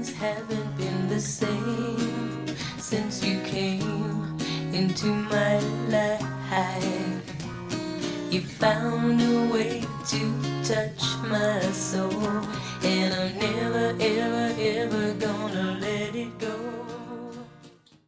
things haven't been the same since you came into my life. You found a way to touch my soul, and I'm never, ever, ever gonna let it go.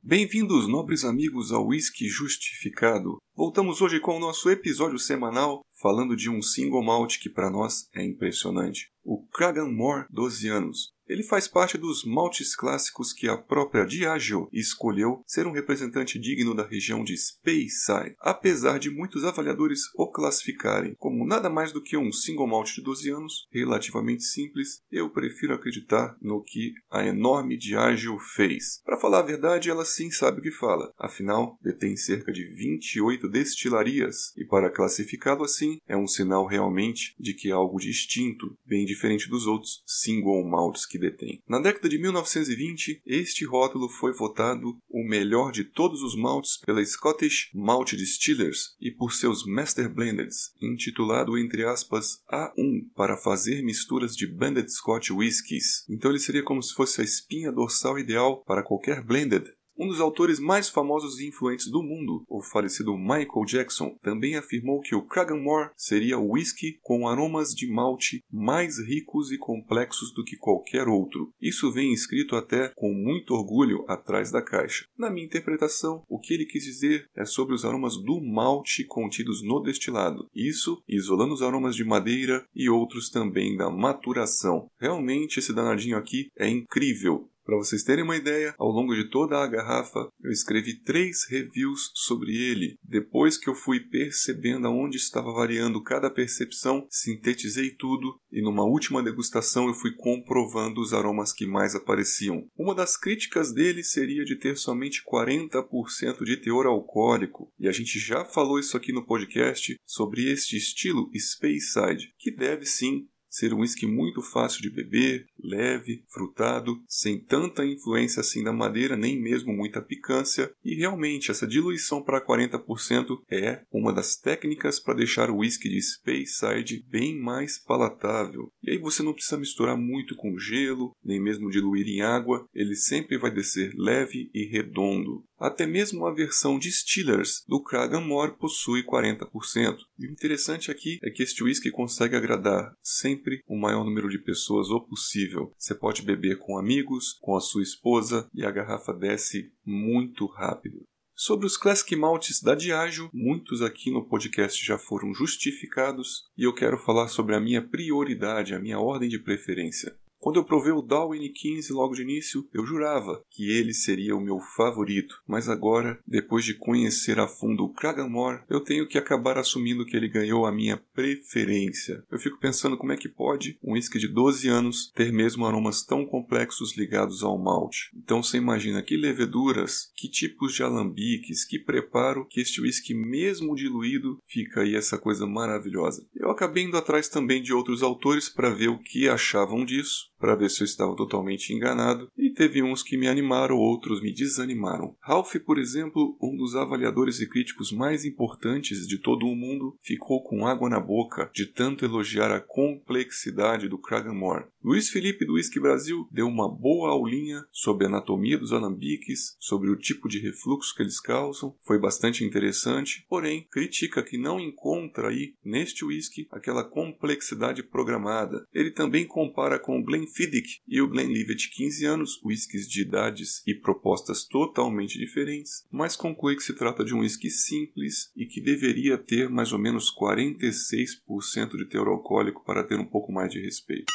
Bem-vindos, nobres amigos, ao Whisky Justificado. Voltamos hoje com o nosso episódio semanal falando de um single malt que para nós é impressionante, o Kraganmore 12 anos. Ele faz parte dos maltes clássicos que a própria Diageo escolheu ser um representante digno da região de Speyside, apesar de muitos avaliadores o classificarem como nada mais do que um single malt de 12 anos, relativamente simples, eu prefiro acreditar no que a enorme Diageo fez. Para falar a verdade, ela sim sabe o que fala, afinal detém cerca de 28 destilarias, e para classificá-lo assim é um sinal realmente de que algo distinto, bem diferente dos outros single malts que detém. Na década de 1920, este rótulo foi votado o melhor de todos os maltes pela Scottish Malt Distillers e por seus Master Blendeds, intitulado entre aspas A1 para fazer misturas de blended Scotch whiskies. Então ele seria como se fosse a espinha dorsal ideal para qualquer blended um dos autores mais famosos e influentes do mundo, o falecido Michael Jackson, também afirmou que o Kraganmore seria o whisky com aromas de malte mais ricos e complexos do que qualquer outro. Isso vem escrito até com muito orgulho atrás da caixa. Na minha interpretação, o que ele quis dizer é sobre os aromas do malte contidos no destilado. Isso isolando os aromas de madeira e outros também da maturação. Realmente esse danadinho aqui é incrível. Para vocês terem uma ideia, ao longo de toda a garrafa, eu escrevi três reviews sobre ele. Depois que eu fui percebendo aonde estava variando cada percepção, sintetizei tudo e numa última degustação eu fui comprovando os aromas que mais apareciam. Uma das críticas dele seria de ter somente 40% de teor alcoólico, e a gente já falou isso aqui no podcast sobre este estilo Speyside, que deve sim ser um whisky muito fácil de beber, leve, frutado, sem tanta influência assim da madeira, nem mesmo muita picância, e realmente essa diluição para 40% é uma das técnicas para deixar o whisky de Speyside bem mais palatável. E aí você não precisa misturar muito com gelo, nem mesmo diluir em água, ele sempre vai descer leve e redondo. Até mesmo a versão de Stillers do Kraganmore possui 40%. E o interessante aqui é que este whisky consegue agradar sempre o maior número de pessoas o possível. Você pode beber com amigos, com a sua esposa e a garrafa desce muito rápido. Sobre os Classic Maltes da Diageo, muitos aqui no podcast já foram justificados e eu quero falar sobre a minha prioridade, a minha ordem de preferência. Quando eu provei o Darwin 15 logo de início, eu jurava que ele seria o meu favorito, mas agora, depois de conhecer a fundo o Kraganmore, eu tenho que acabar assumindo que ele ganhou a minha preferência. Eu fico pensando como é que pode um whisky de 12 anos ter mesmo aromas tão complexos ligados ao malte. Então você imagina que leveduras, que tipos de alambiques, que preparo que este whisky mesmo diluído fica aí essa coisa maravilhosa. Eu acabei indo atrás também de outros autores para ver o que achavam disso para ver se eu estava totalmente enganado, e teve uns que me animaram, outros me desanimaram. Ralph, por exemplo, um dos avaliadores e críticos mais importantes de todo o mundo, ficou com água na boca de tanto elogiar a complexidade do Kraganmore. Luiz Felipe do Whisky Brasil deu uma boa aulinha sobre a anatomia dos alambiques, sobre o tipo de refluxo que eles causam, foi bastante interessante, porém critica que não encontra aí neste whisky aquela complexidade programada. Ele também compara com o Glenfiddich e o Glenlivet 15 anos, whiskies de idades e propostas totalmente diferentes, mas conclui que se trata de um whisky simples e que deveria ter mais ou menos 46% de teor alcoólico para ter um pouco mais de respeito.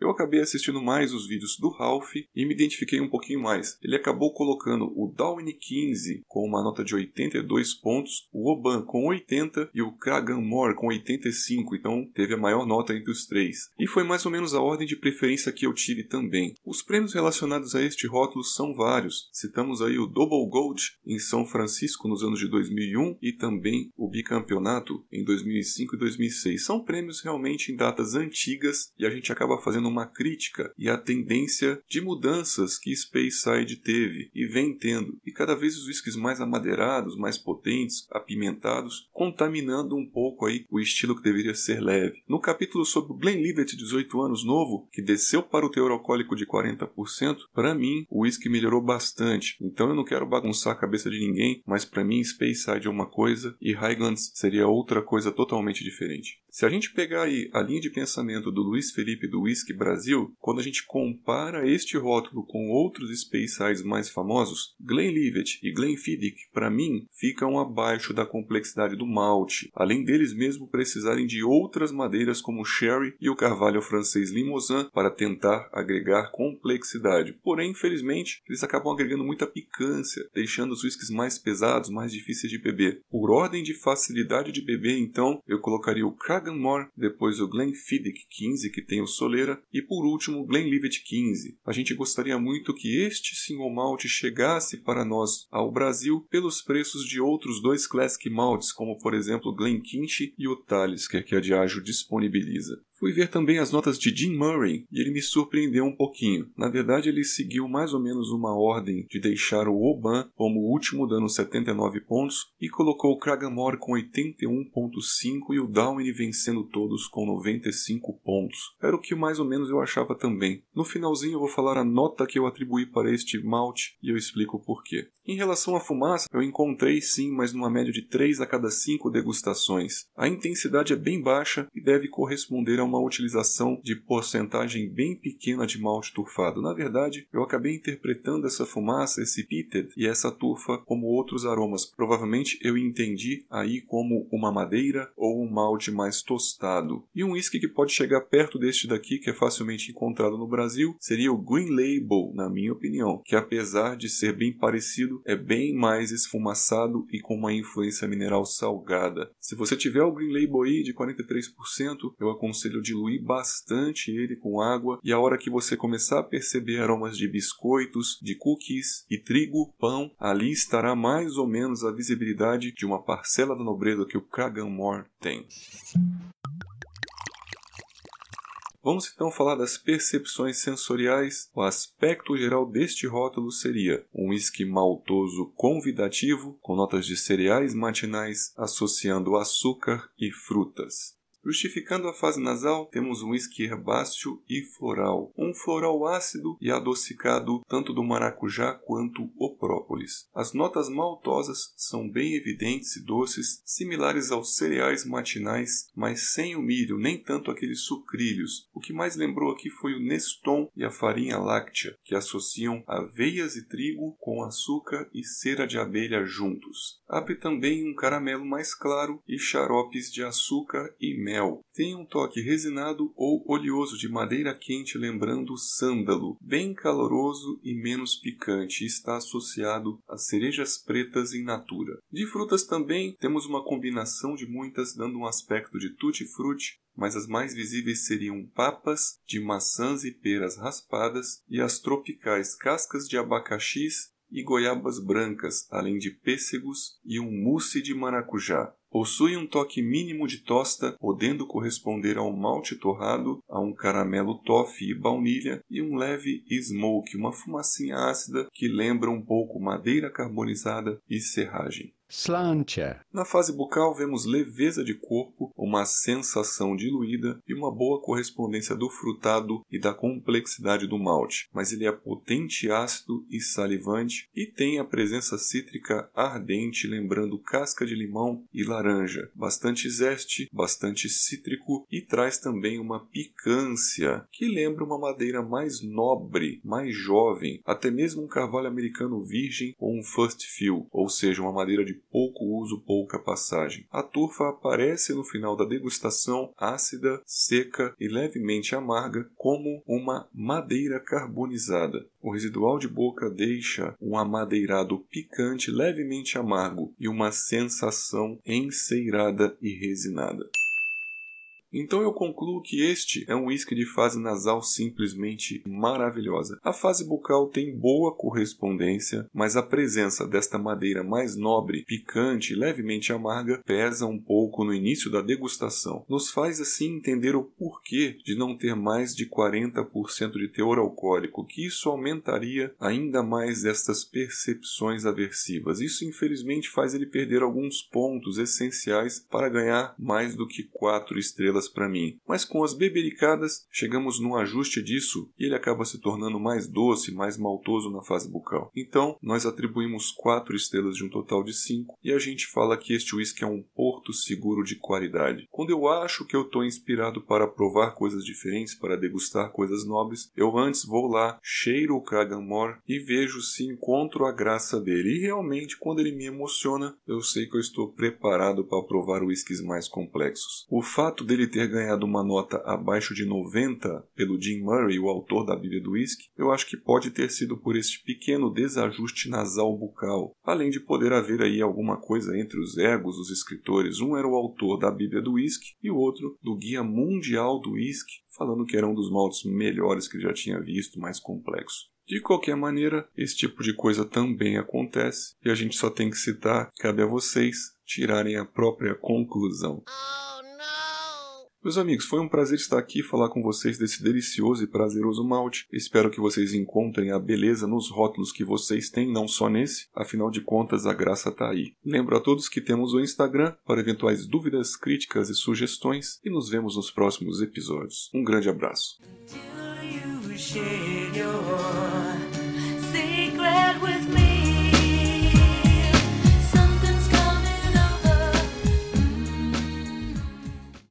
Eu acabei assistindo mais os vídeos do Ralph e me identifiquei um pouquinho mais. Ele acabou colocando o Downy 15 com uma nota de 82 pontos, o Oban com 80 e o Kraganmore com 85, então teve a maior nota entre os três. E foi mais ou menos a ordem de preferência que eu tive também. Os prêmios relacionados a este rótulo são vários. Citamos aí o Double Gold em São Francisco nos anos de 2001 e também o bicampeonato em 2005 e 2006. São prêmios realmente em datas antigas e a gente acaba fazendo uma crítica e a tendência de mudanças que Speyside teve e vem tendo, e cada vez os whiskies mais amadeirados, mais potentes, apimentados, contaminando um pouco aí o estilo que deveria ser leve. No capítulo sobre o Glenlivet 18 anos novo, que desceu para o teor alcoólico de 40%, para mim o whisky melhorou bastante. Então eu não quero bagunçar a cabeça de ninguém, mas para mim Speyside é uma coisa e Highlands seria outra coisa totalmente diferente. Se a gente pegar aí a linha de pensamento do Luiz Felipe do Whisky Brasil, quando a gente compara este rótulo com outros Speysides mais famosos, Glenlivet e Glenfiddich, para mim, ficam abaixo da complexidade do malte, além deles mesmo precisarem de outras madeiras como o sherry e o carvalho francês Limousin para tentar agregar complexidade. Porém, infelizmente, eles acabam agregando muita picância, deixando os whiskies mais pesados, mais difíceis de beber. Por ordem de facilidade de beber, então, eu colocaria o Cragganmore, depois o Glenfiddich 15, que tem o Soleira, e por último o Glenlivet 15. A gente gostaria muito que este single malt chegasse para nós ao Brasil pelos preços de outros dois Classic Malts, como por exemplo o Glenkinch e o Talisker, que a Diageo disponibiliza. Fui ver também as notas de Jim Murray e ele me surpreendeu um pouquinho. Na verdade, ele seguiu mais ou menos uma ordem de deixar o Oban como o último dando 79 pontos e colocou o Kragamore com 81.5 e o Downey vencendo todos com 95 pontos. Era o que mais ou menos eu achava também. No finalzinho eu vou falar a nota que eu atribuí para este malte e eu explico o porquê. Em relação à fumaça, eu encontrei sim, mas numa média de 3 a cada 5 degustações. A intensidade é bem baixa e deve corresponder a uma utilização de porcentagem bem pequena de malte turfado. Na verdade, eu acabei interpretando essa fumaça, esse pitted e essa turfa como outros aromas. Provavelmente eu entendi aí como uma madeira ou um malte mais tostado. E um whisky que pode chegar perto deste daqui, que é facilmente encontrado no Brasil, seria o Green Label, na minha opinião, que apesar de ser bem parecido, é bem mais esfumaçado e com uma influência mineral salgada. Se você tiver o Green Label aí de 43%, eu aconselho aconselho diluir bastante ele com água e a hora que você começar a perceber aromas de biscoitos, de cookies e trigo, pão, ali estará mais ou menos a visibilidade de uma parcela da nobreza que o Kraganmore tem. Vamos então falar das percepções sensoriais. O aspecto geral deste rótulo seria um whisky maltoso convidativo, com notas de cereais matinais associando açúcar e frutas. Justificando a fase nasal, temos um whisky herbáceo e floral, um floral ácido e adocicado tanto do maracujá quanto o própolis. As notas maltosas são bem evidentes e doces, similares aos cereais matinais, mas sem o milho, nem tanto aqueles sucrilhos. O que mais lembrou aqui foi o Neston e a farinha láctea, que associam aveias e trigo com açúcar e cera de abelha juntos. Abre também um caramelo mais claro e xaropes de açúcar e mel mel. Tem um toque resinado ou oleoso de madeira quente lembrando sândalo, bem caloroso e menos picante e está associado a cerejas pretas em natura. De frutas também temos uma combinação de muitas dando um aspecto de tutti-frutti mas as mais visíveis seriam papas, de maçãs e peras raspadas, e as tropicais cascas de abacaxis e goiabas brancas, além de pêssegos e um mousse de maracujá. Possui um toque mínimo de tosta, podendo corresponder a um malte torrado, a um caramelo toffee e baunilha e um leve smoke, uma fumacinha ácida que lembra um pouco madeira carbonizada e serragem. Slantia. Na fase bucal vemos leveza de corpo, uma sensação diluída e uma boa correspondência do frutado e da complexidade do malte, mas ele é potente ácido e salivante e tem a presença cítrica ardente lembrando casca de limão e laranja, bastante zeste, bastante cítrico e traz também uma picância que lembra uma madeira mais nobre, mais jovem, até mesmo um carvalho americano virgem ou um first fill, ou seja, uma madeira de pouco uso, pouca passagem. A turfa aparece no final da degustação ácida, seca e levemente amarga, como uma madeira carbonizada. O residual de boca deixa um amadeirado picante levemente amargo e uma sensação enceirada e resinada. Então eu concluo que este é um whisky de fase nasal simplesmente maravilhosa. A fase bucal tem boa correspondência, mas a presença desta madeira mais nobre, picante e levemente amarga pesa um pouco no início da degustação. Nos faz assim entender o porquê de não ter mais de 40% de teor alcoólico, que isso aumentaria ainda mais estas percepções aversivas. Isso infelizmente faz ele perder alguns pontos essenciais para ganhar mais do que 4 estrelas para mim. Mas com as bebericadas, chegamos num ajuste disso e ele acaba se tornando mais doce, mais maltoso na fase bucal. Então, nós atribuímos 4 estrelas de um total de 5 e a gente fala que este whisky é um porto seguro de qualidade. Quando eu acho que eu estou inspirado para provar coisas diferentes, para degustar coisas nobres, eu antes vou lá, cheiro o Kraganmore e vejo se encontro a graça dele. E realmente, quando ele me emociona, eu sei que eu estou preparado para provar whiskies mais complexos. O fato dele ter ganhado uma nota abaixo de 90 pelo Jim Murray, o autor da Bíblia do Whisky, eu acho que pode ter sido por este pequeno desajuste nasal bucal, além de poder haver aí alguma coisa entre os egos dos escritores. Um era o autor da Bíblia do Whisky e o outro do Guia Mundial do Whisky, falando que era um dos maltes melhores que ele já tinha visto, mais complexo. De qualquer maneira, esse tipo de coisa também acontece e a gente só tem que citar, cabe a vocês tirarem a própria conclusão. Meus amigos, foi um prazer estar aqui e falar com vocês desse delicioso e prazeroso malte. Espero que vocês encontrem a beleza nos rótulos que vocês têm, não só nesse, afinal de contas a graça está aí. Lembro a todos que temos o Instagram para eventuais dúvidas, críticas e sugestões e nos vemos nos próximos episódios. Um grande abraço.